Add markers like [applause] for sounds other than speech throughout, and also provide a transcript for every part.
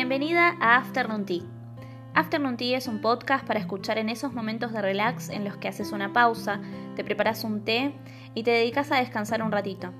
Bienvenida a Afternoon Tea. Afternoon Tea es un podcast para escuchar en esos momentos de relax en los que haces una pausa, te preparas un té y te dedicas a descansar un ratito.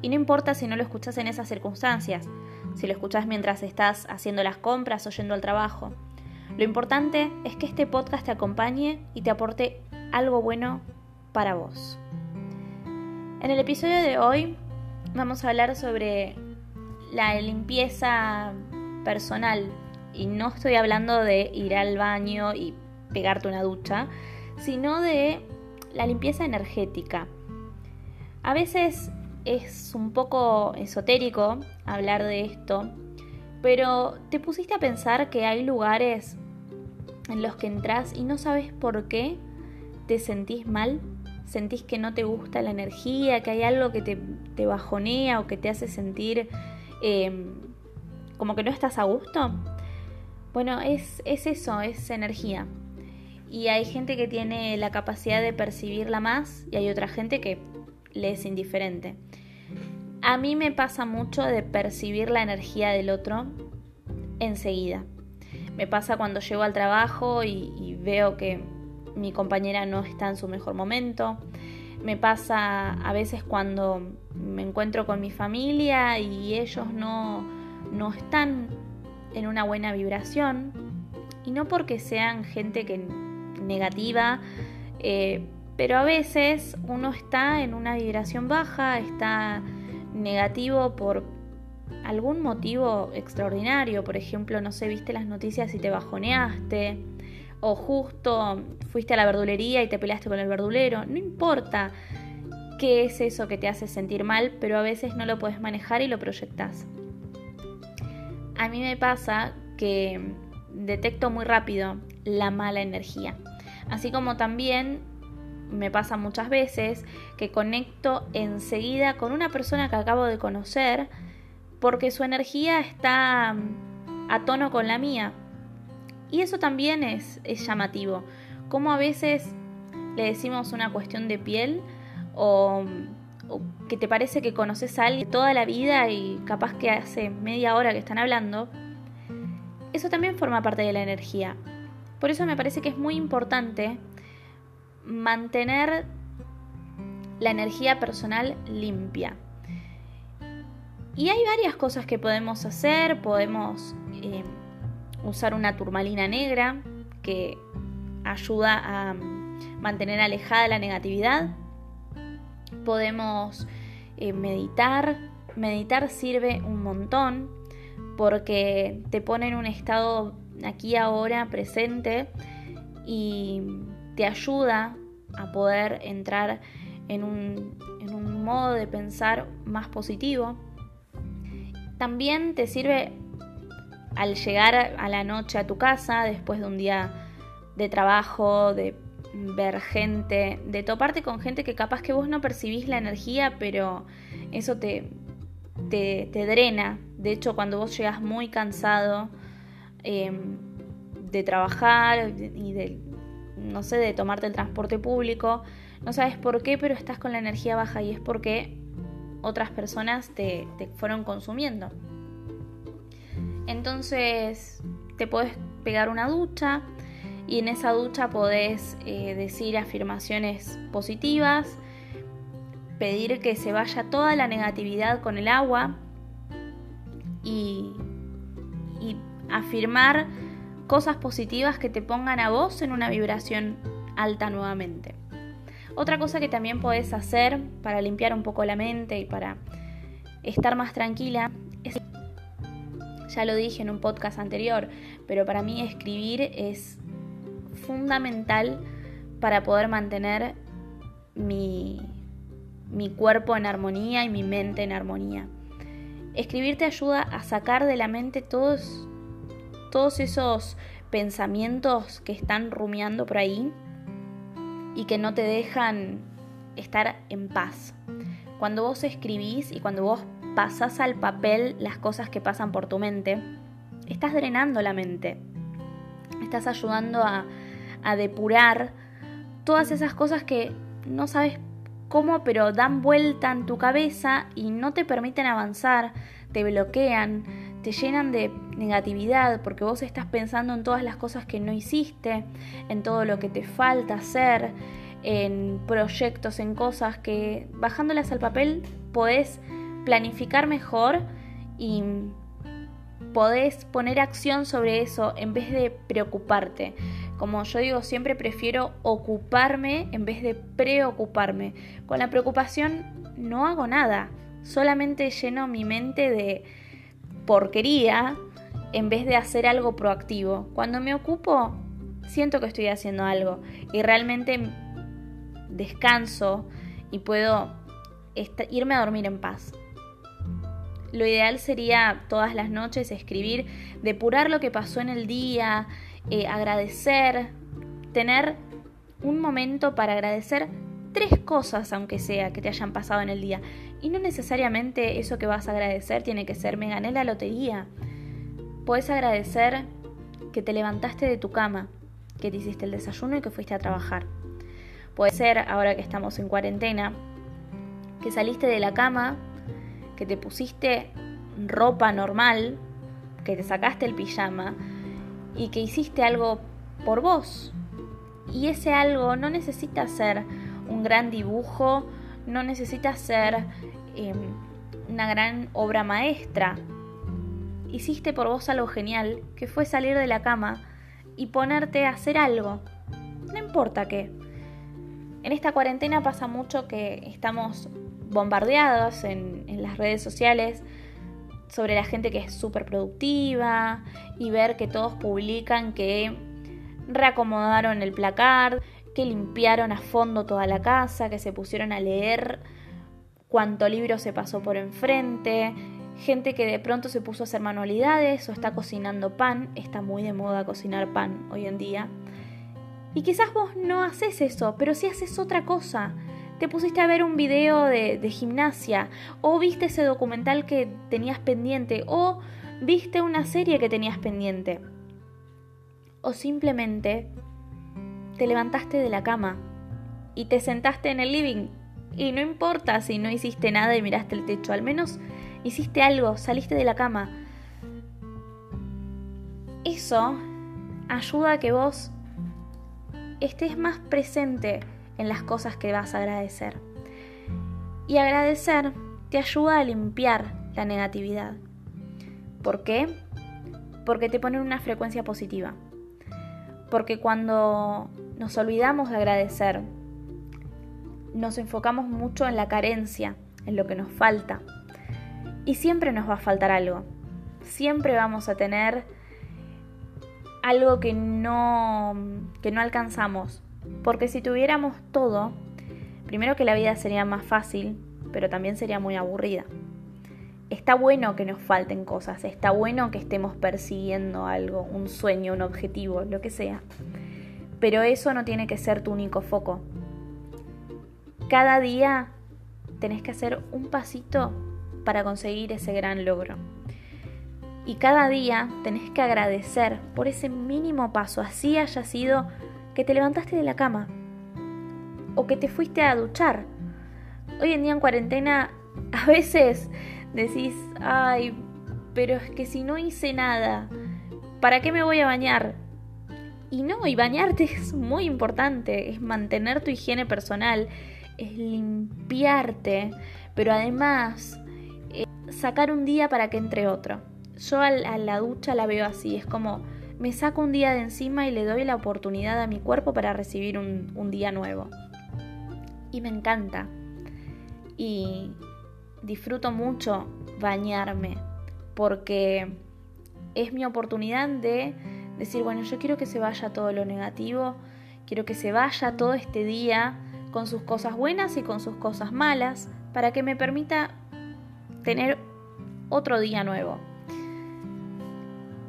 Y no importa si no lo escuchas en esas circunstancias, si lo escuchas mientras estás haciendo las compras o yendo al trabajo. Lo importante es que este podcast te acompañe y te aporte algo bueno para vos. En el episodio de hoy vamos a hablar sobre la limpieza personal y no estoy hablando de ir al baño y pegarte una ducha, sino de la limpieza energética. A veces es un poco esotérico hablar de esto, pero ¿te pusiste a pensar que hay lugares en los que entras y no sabes por qué te sentís mal? ¿Sentís que no te gusta la energía, que hay algo que te, bajonea o que te hace sentir em, como que no estás a gusto? Bueno, es, es eso, es energía. Y hay gente que tiene la capacidad de percibirla más y hay otra gente que le es indiferente. A mí me pasa mucho de percibir la energía del otro enseguida. Me pasa cuando llego al trabajo y, veo que mi compañera no está en su mejor momento. Me pasa a veces cuando me encuentro con mi familia y ellos no, no están en una buena vibración. Y no porque sean gente que negativa, eh, pero a veces uno está en una vibración baja, está negativo por algún motivo extraordinario, por ejemplo, no sé, viste las noticias y te bajoneaste, o justo fuiste a la verdulería y te peleaste con el verdulero, no importa qué es eso que te hace sentir mal, pero a veces no lo puedes manejar y lo proyectas. A mí me pasa que detecto muy rápido la mala energía, así como también me pasa muchas veces que conecto enseguida con una persona que acabo de conocer porque su energía está mm, a tono con la mía. Y eso también es, llamativo. Como a veces le decimos una cuestión de piel o, que te parece que conoces a alguien toda la vida y capaz que hace media hora que están hablando, eso también forma parte de la energía. Por eso me parece que es muy importante mantener la energía personal limpia. Y hay varias cosas que podemos hacer. Podemos eh, usar una turmalina negra que ayuda a mantener alejada la negatividad. Podemos eh, meditar. Meditar sirve un montón porque te pone en un estado aquí ahora presente y te ayuda a poder entrar en un, en un modo de pensar más positivo. También te sirve al llegar a la noche a tu casa, después de un día de trabajo, de ver gente, de toparte con gente que capaz que vos no percibís la energía, pero eso te, te, drena. De hecho, cuando vos llegas muy cansado em, de trabajar y de no sé, de tomarte el transporte público, no sabes por qué, pero estás con la energía baja y es porque otras personas te, fueron consumiendo. Entonces te puedes pegar una ducha y en esa ducha podés eh, decir afirmaciones positivas, pedir que se vaya toda la negatividad con el agua y, y afirmar cosas positivas que te pongan a vos en una vibración alta nuevamente. Otra cosa que también podés hacer para limpiar un poco la mente y para estar más tranquila es, ya lo dije en un podcast anterior, pero para mí escribir es fundamental para poder mantener mi, mi cuerpo en armonía y mi mente en armonía. Escribir te ayuda a sacar de la mente todos todos esos pensamientos que están rumiando por ahí y que no te dejan estar en paz. Cuando vos escribís y cuando vos pasás al papel las cosas que pasan por tu mente, estás drenando la mente. Estás ayudando a, a depurar todas esas cosas que no sabes cómo, pero dan vuelta en tu cabeza y no te permiten avanzar, te bloquean, te llenan de, negatividad, porque vos estás pensando en todas las cosas que no hiciste, en todo lo que te falta hacer, en proyectos, en cosas que bajándolas al papel podés planificar mejor y podés poner acción sobre eso en vez de preocuparte. Como yo digo, siempre prefiero ocuparme en vez de preocuparme. Con la preocupación no hago nada, solamente lleno mi mente de porquería en vez de hacer algo proactivo. Cuando me ocupo, siento que estoy haciendo algo y realmente descanso y puedo irme a dormir en paz. Lo ideal sería todas las noches escribir, depurar lo que pasó en el día, eh, agradecer, tener un momento para agradecer tres cosas, aunque sea, que te hayan pasado en el día. Y no necesariamente eso que vas a agradecer tiene que ser, me gané la lotería. Puedes agradecer que te levantaste de tu cama, que te hiciste el desayuno y que fuiste a trabajar. Puede ser, ahora que estamos en cuarentena, que saliste de la cama que te pusiste ropa normal, que te sacaste el pijama y que hiciste algo por vos. Y ese algo no necesita ser un gran dibujo, no necesita ser em, una gran obra maestra. Hiciste por vos algo genial, que fue salir de la cama y ponerte a hacer algo. No importa qué. En esta cuarentena pasa mucho que estamos bombardeados en, las redes sociales sobre la gente que es súper productiva y ver que todos publican que reacomodaron el placard, que limpiaron a fondo toda la casa, que se pusieron a leer cuánto libro se pasó por enfrente, gente que de pronto se puso a hacer manualidades o está cocinando pan, está muy de moda cocinar pan hoy en día. Y quizás vos no haces eso, pero si haces otra cosa, te pusiste a ver un video de, gimnasia, o viste ese documental que tenías pendiente, o viste una serie que tenías pendiente, o simplemente te levantaste de la cama y te sentaste en el living. Y no importa si no hiciste nada y miraste el techo, al menos hiciste algo, saliste de la cama. Eso ayuda a que vos estés más presente en las cosas que vas a agradecer. Y agradecer te ayuda a limpiar la negatividad. ¿Por qué? Porque te pone en una frecuencia positiva. Porque cuando nos olvidamos de agradecer, nos enfocamos mucho en la carencia, en lo que nos falta. Y siempre nos va a faltar algo. Siempre vamos a tener algo que no, que no alcanzamos, porque si tuviéramos todo, primero que la vida sería más fácil, pero también sería muy aburrida. Está bueno que nos falten cosas, está bueno que estemos persiguiendo algo, un sueño, un objetivo, lo que sea. Pero eso no tiene que ser tu único foco. Cada día tenés que hacer un pasito para conseguir ese gran logro. Y cada día tenés que agradecer por ese mínimo paso, así haya sido que te levantaste de la cama o que te fuiste a duchar. Hoy en día en cuarentena [laughs] a veces decís, ay, pero es que si no hice nada, ¿para qué me voy a bañar? Y no, y bañarte [laughs] es muy importante, es mantener tu higiene personal, es limpiarte, pero además eh, sacar un día para que entre otro. Yo a la ducha la veo así, es como me saco un día de encima y le doy la oportunidad a mi cuerpo para recibir un, día nuevo. Y me encanta. Y disfruto mucho bañarme porque es mi oportunidad de decir, bueno, yo quiero que se vaya todo lo negativo, quiero que se vaya todo este día con sus cosas buenas y con sus cosas malas, para que me permita tener otro día nuevo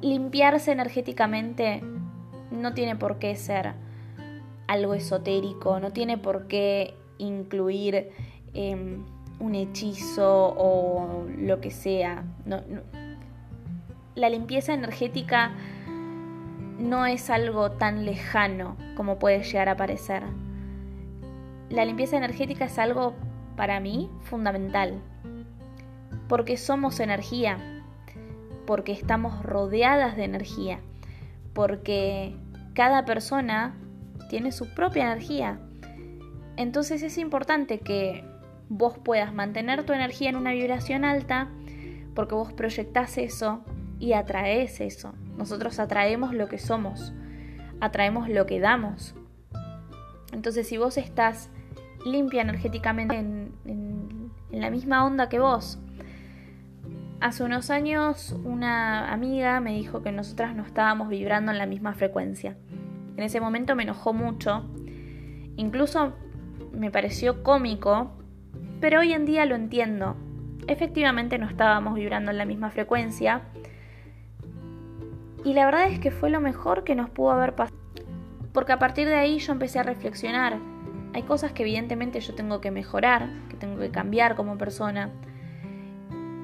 limpiarse energéticamente no tiene por qué ser algo esotérico, no tiene por qué incluir em, un hechizo o lo que sea. La limpieza energética no es algo tan lejano como puede llegar a parecer. La limpieza energética es algo para mí fundamental, porque somos energía porque estamos rodeadas de energía, porque cada persona tiene su propia energía. Entonces es importante que vos puedas mantener tu energía en una vibración alta, porque vos proyectás eso y atraes eso. Nosotros atraemos lo que somos, atraemos lo que damos. Entonces si vos estás limpia energéticamente en, en la misma onda que vos, Hace unos años una amiga me dijo que nosotras no estábamos vibrando en la misma frecuencia. En ese momento me enojó mucho, incluso me pareció cómico, pero hoy en día lo entiendo. Efectivamente no estábamos vibrando en la misma frecuencia y la verdad es que fue lo mejor que nos pudo haber pasado. Porque a partir de ahí yo empecé a reflexionar. Hay cosas que evidentemente yo tengo que mejorar, que tengo que cambiar como persona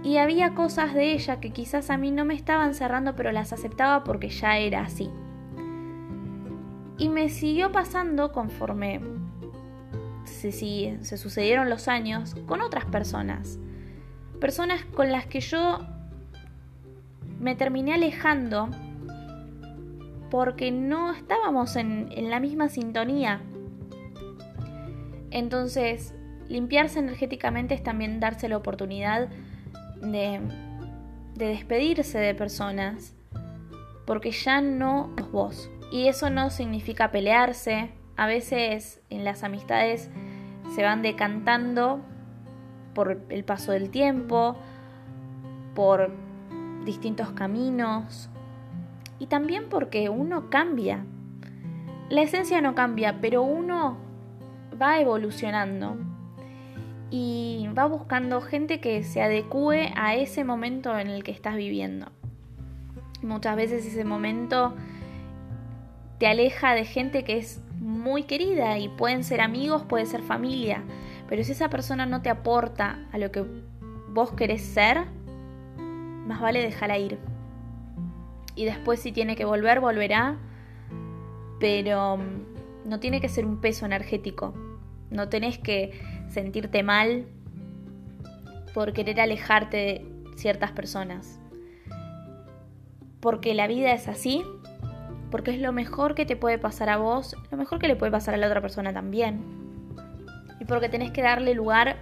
y había cosas de ella que quizás a mí no me estaban cerrando, pero las aceptaba porque ya era así. Y me siguió pasando conforme se, se sucedieron los años con otras personas. Personas con las que yo me terminé alejando porque no estábamos en, en la misma sintonía. Entonces, limpiarse energéticamente es también darse la oportunidad de, despedirse de personas porque ya no sos vos. Y eso no significa pelearse. A veces en las amistades se van decantando por el paso del tiempo, por distintos caminos y también porque uno cambia. La esencia no cambia, pero uno va evolucionando y va buscando gente que se adecue a ese momento en el que estás viviendo. Muchas veces ese momento te aleja de gente que es muy querida y pueden ser amigos, puede ser familia, pero si esa persona no te aporta a lo que vos querés ser, más vale dejarla ir. Y después si tiene que volver, volverá, pero mm, no tiene que ser un peso energético. No tenés que sentirte mal por querer alejarte de ciertas personas. Porque la vida es así, porque es lo mejor que te puede pasar a vos, lo mejor que le puede pasar a la otra persona también. Y porque tenés que darle lugar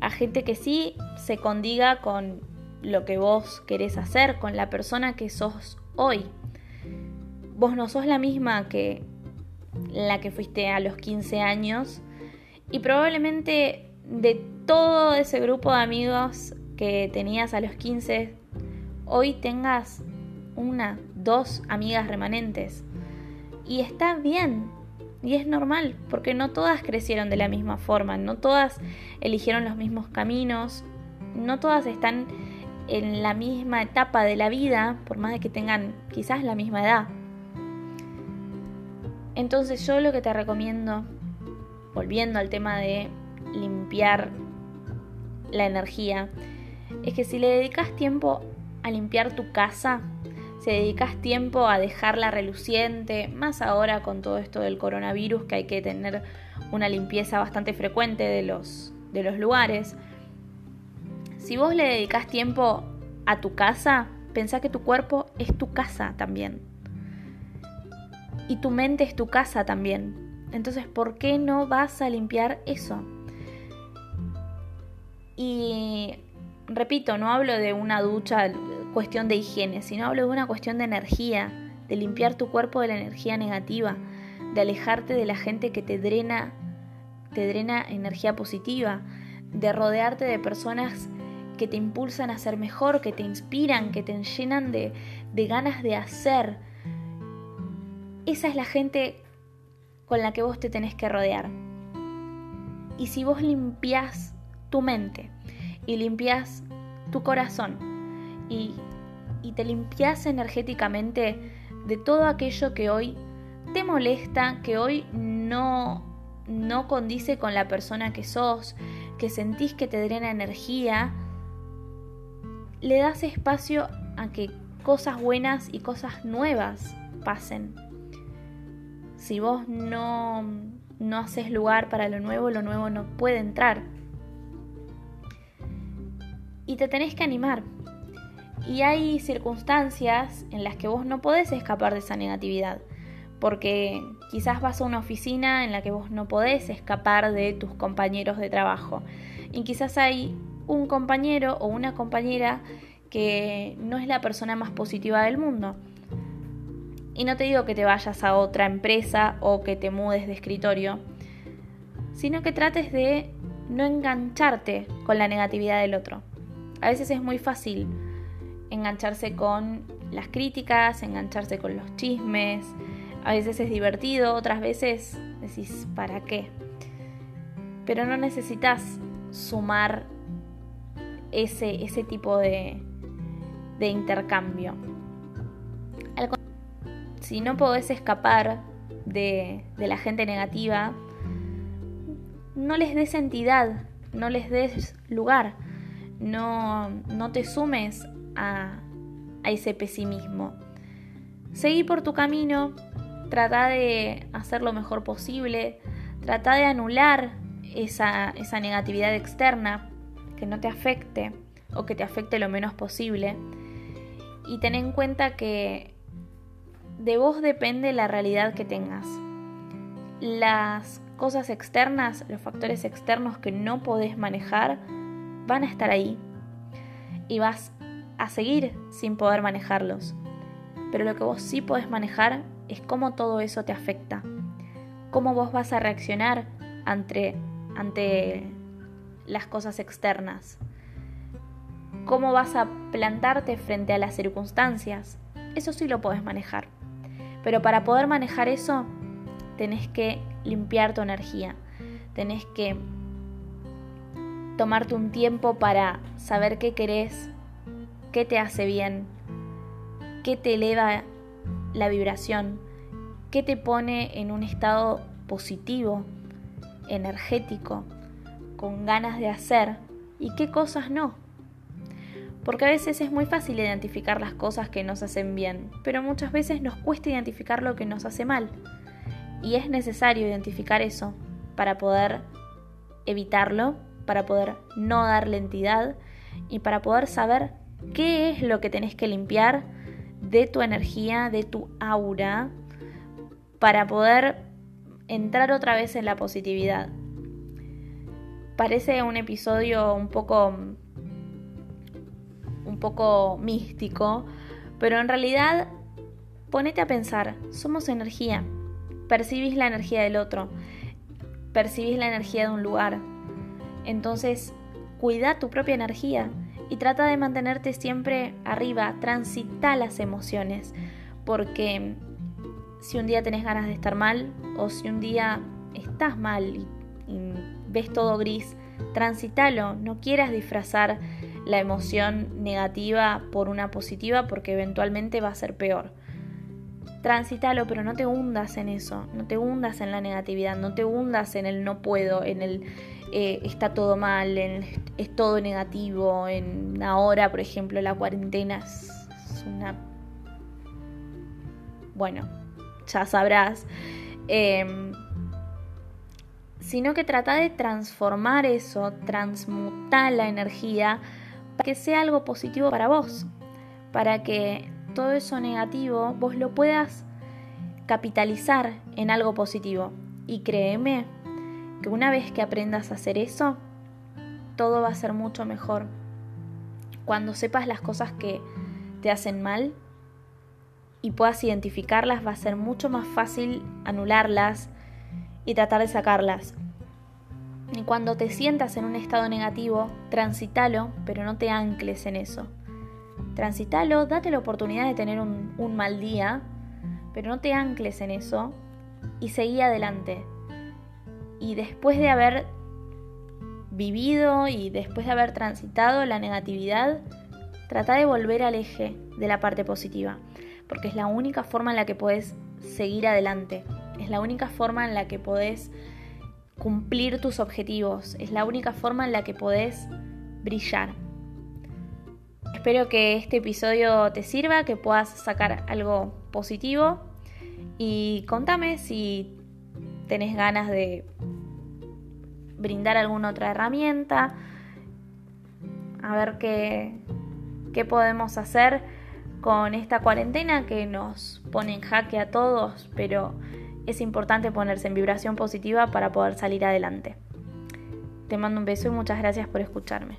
a gente que sí se condiga con lo que vos querés hacer, con la persona que sos hoy. Vos no sos la misma que la que fuiste a los 15 años y probablemente de todo ese grupo de amigos que tenías a los 15, hoy tengas una, dos amigas remanentes. Y está bien, y es normal, porque no todas crecieron de la misma forma, no todas eligieron los mismos caminos, no todas están en la misma etapa de la vida, por más de que tengan quizás la misma edad. Entonces yo lo que te recomiendo volviendo al tema de limpiar la energía, es que si le dedicas tiempo a limpiar tu casa, si dedicas tiempo a dejarla reluciente, más ahora con todo esto del coronavirus que hay que tener una limpieza bastante frecuente de los, de los lugares, si vos le dedicas tiempo a tu casa, pensá que tu cuerpo es tu casa también. Y tu mente es tu casa también. Entonces, ¿por qué no vas a limpiar eso? Y repito, no hablo de una ducha, cuestión de higiene, sino hablo de una cuestión de energía, de limpiar tu cuerpo de la energía negativa, de alejarte de la gente que te drena, te drena energía positiva, de rodearte de personas que te impulsan a ser mejor, que te inspiran, que te llenan de, de ganas de hacer. Esa es la gente con la que vos te tenés que rodear. Y si vos limpias tu mente y limpias tu corazón y, y te limpias energéticamente de todo aquello que hoy te molesta, que hoy no, no condice con la persona que sos, que sentís que te drena energía, le das espacio a que cosas buenas y cosas nuevas pasen. Si vos no, no haces lugar para lo nuevo, lo nuevo no puede entrar. Y te tenés que animar. Y hay circunstancias en las que vos no podés escapar de esa negatividad, porque quizás vas a una oficina en la que vos no podés escapar de tus compañeros de trabajo. Y quizás hay un compañero o una compañera que no es la persona más positiva del mundo. Y no te digo que te vayas a otra empresa o que te mudes de escritorio, sino que trates de no engancharte con la negatividad del otro. A veces es muy fácil engancharse con las críticas, engancharse con los chismes, a veces es divertido, otras veces decís, ¿para qué? Pero no necesitas sumar ese, ese tipo de, de intercambio. Si no podés escapar de, de la gente negativa, no les des entidad, no les des lugar, no, no te sumes a, a ese pesimismo. Seguí por tu camino, trata de hacer lo mejor posible, trata de anular esa, esa negatividad externa que no te afecte o que te afecte lo menos posible. Y ten en cuenta que de vos depende la realidad que tengas. Las cosas externas, los factores externos que no podés manejar, van a estar ahí y vas a seguir sin poder manejarlos. Pero lo que vos sí podés manejar es cómo todo eso te afecta, cómo vos vas a reaccionar ante, ante las cosas externas, cómo vas a plantarte frente a las circunstancias. Eso sí lo podés manejar. Pero para poder manejar eso, tenés que limpiar tu energía. Tenés que tomarte un tiempo para saber qué querés, qué te hace bien, qué te eleva la vibración, qué te pone en un estado positivo, energético, con ganas de hacer y qué cosas no. Porque a veces es muy fácil identificar las cosas que nos hacen bien, pero muchas veces nos cuesta identificar lo que nos hace mal. Y es necesario identificar eso para poder evitarlo, para poder no darle entidad y para poder saber qué es lo que tenés que limpiar de tu energía, de tu aura, para poder entrar otra vez en la positividad. Parece un episodio un poco un poco místico, pero en realidad ponete a pensar, somos energía. Percibís la energía del otro, percibís la energía de un lugar. Entonces, cuida tu propia energía y trata de mantenerte siempre arriba, transita las emociones, porque si un día tenés ganas de estar mal o si un día estás mal y, ves todo gris, transitalo, no quieras disfrazar la emoción negativa por una positiva porque eventualmente va a ser peor transítalo, pero no te hundas en eso, no te hundas en la negatividad, no te hundas en el no puedo, en el eh, está todo mal, en es todo negativo, en ahora, por ejemplo, la cuarentena es, una... Bueno, ya sabrás. Em, sino que trata de transformar eso, transmutar la energía para que sea algo positivo para vos, para que todo eso negativo vos lo puedas capitalizar en algo positivo. Y créeme que una vez que aprendas a hacer eso, todo va a ser mucho mejor. Cuando sepas las cosas que te hacen mal y puedas identificarlas, va a ser mucho más fácil anularlas y tratar de sacarlas. Cuando te sientas en un estado negativo, transítalo, pero no te ancles en eso. Transitalo, date la oportunidad de tener un, mal día, pero no te ancles en eso y seguí adelante. Y después de haber vivido y después de haber transitado la negatividad, trata de volver al eje de la parte positiva, porque es la única forma en la que puedes seguir adelante, es la única forma en la que podés cumplir tus objetivos, es la única forma en la que podés brillar. Espero que este episodio te sirva, que puedas sacar algo positivo. Y contame si tenés ganas de brindar alguna otra herramienta, a ver qué, qué podemos hacer con esta cuarentena que nos pone en jaque a todos, pero es importante ponerse en vibración positiva para poder salir adelante. Te mando un beso y muchas gracias por escucharme.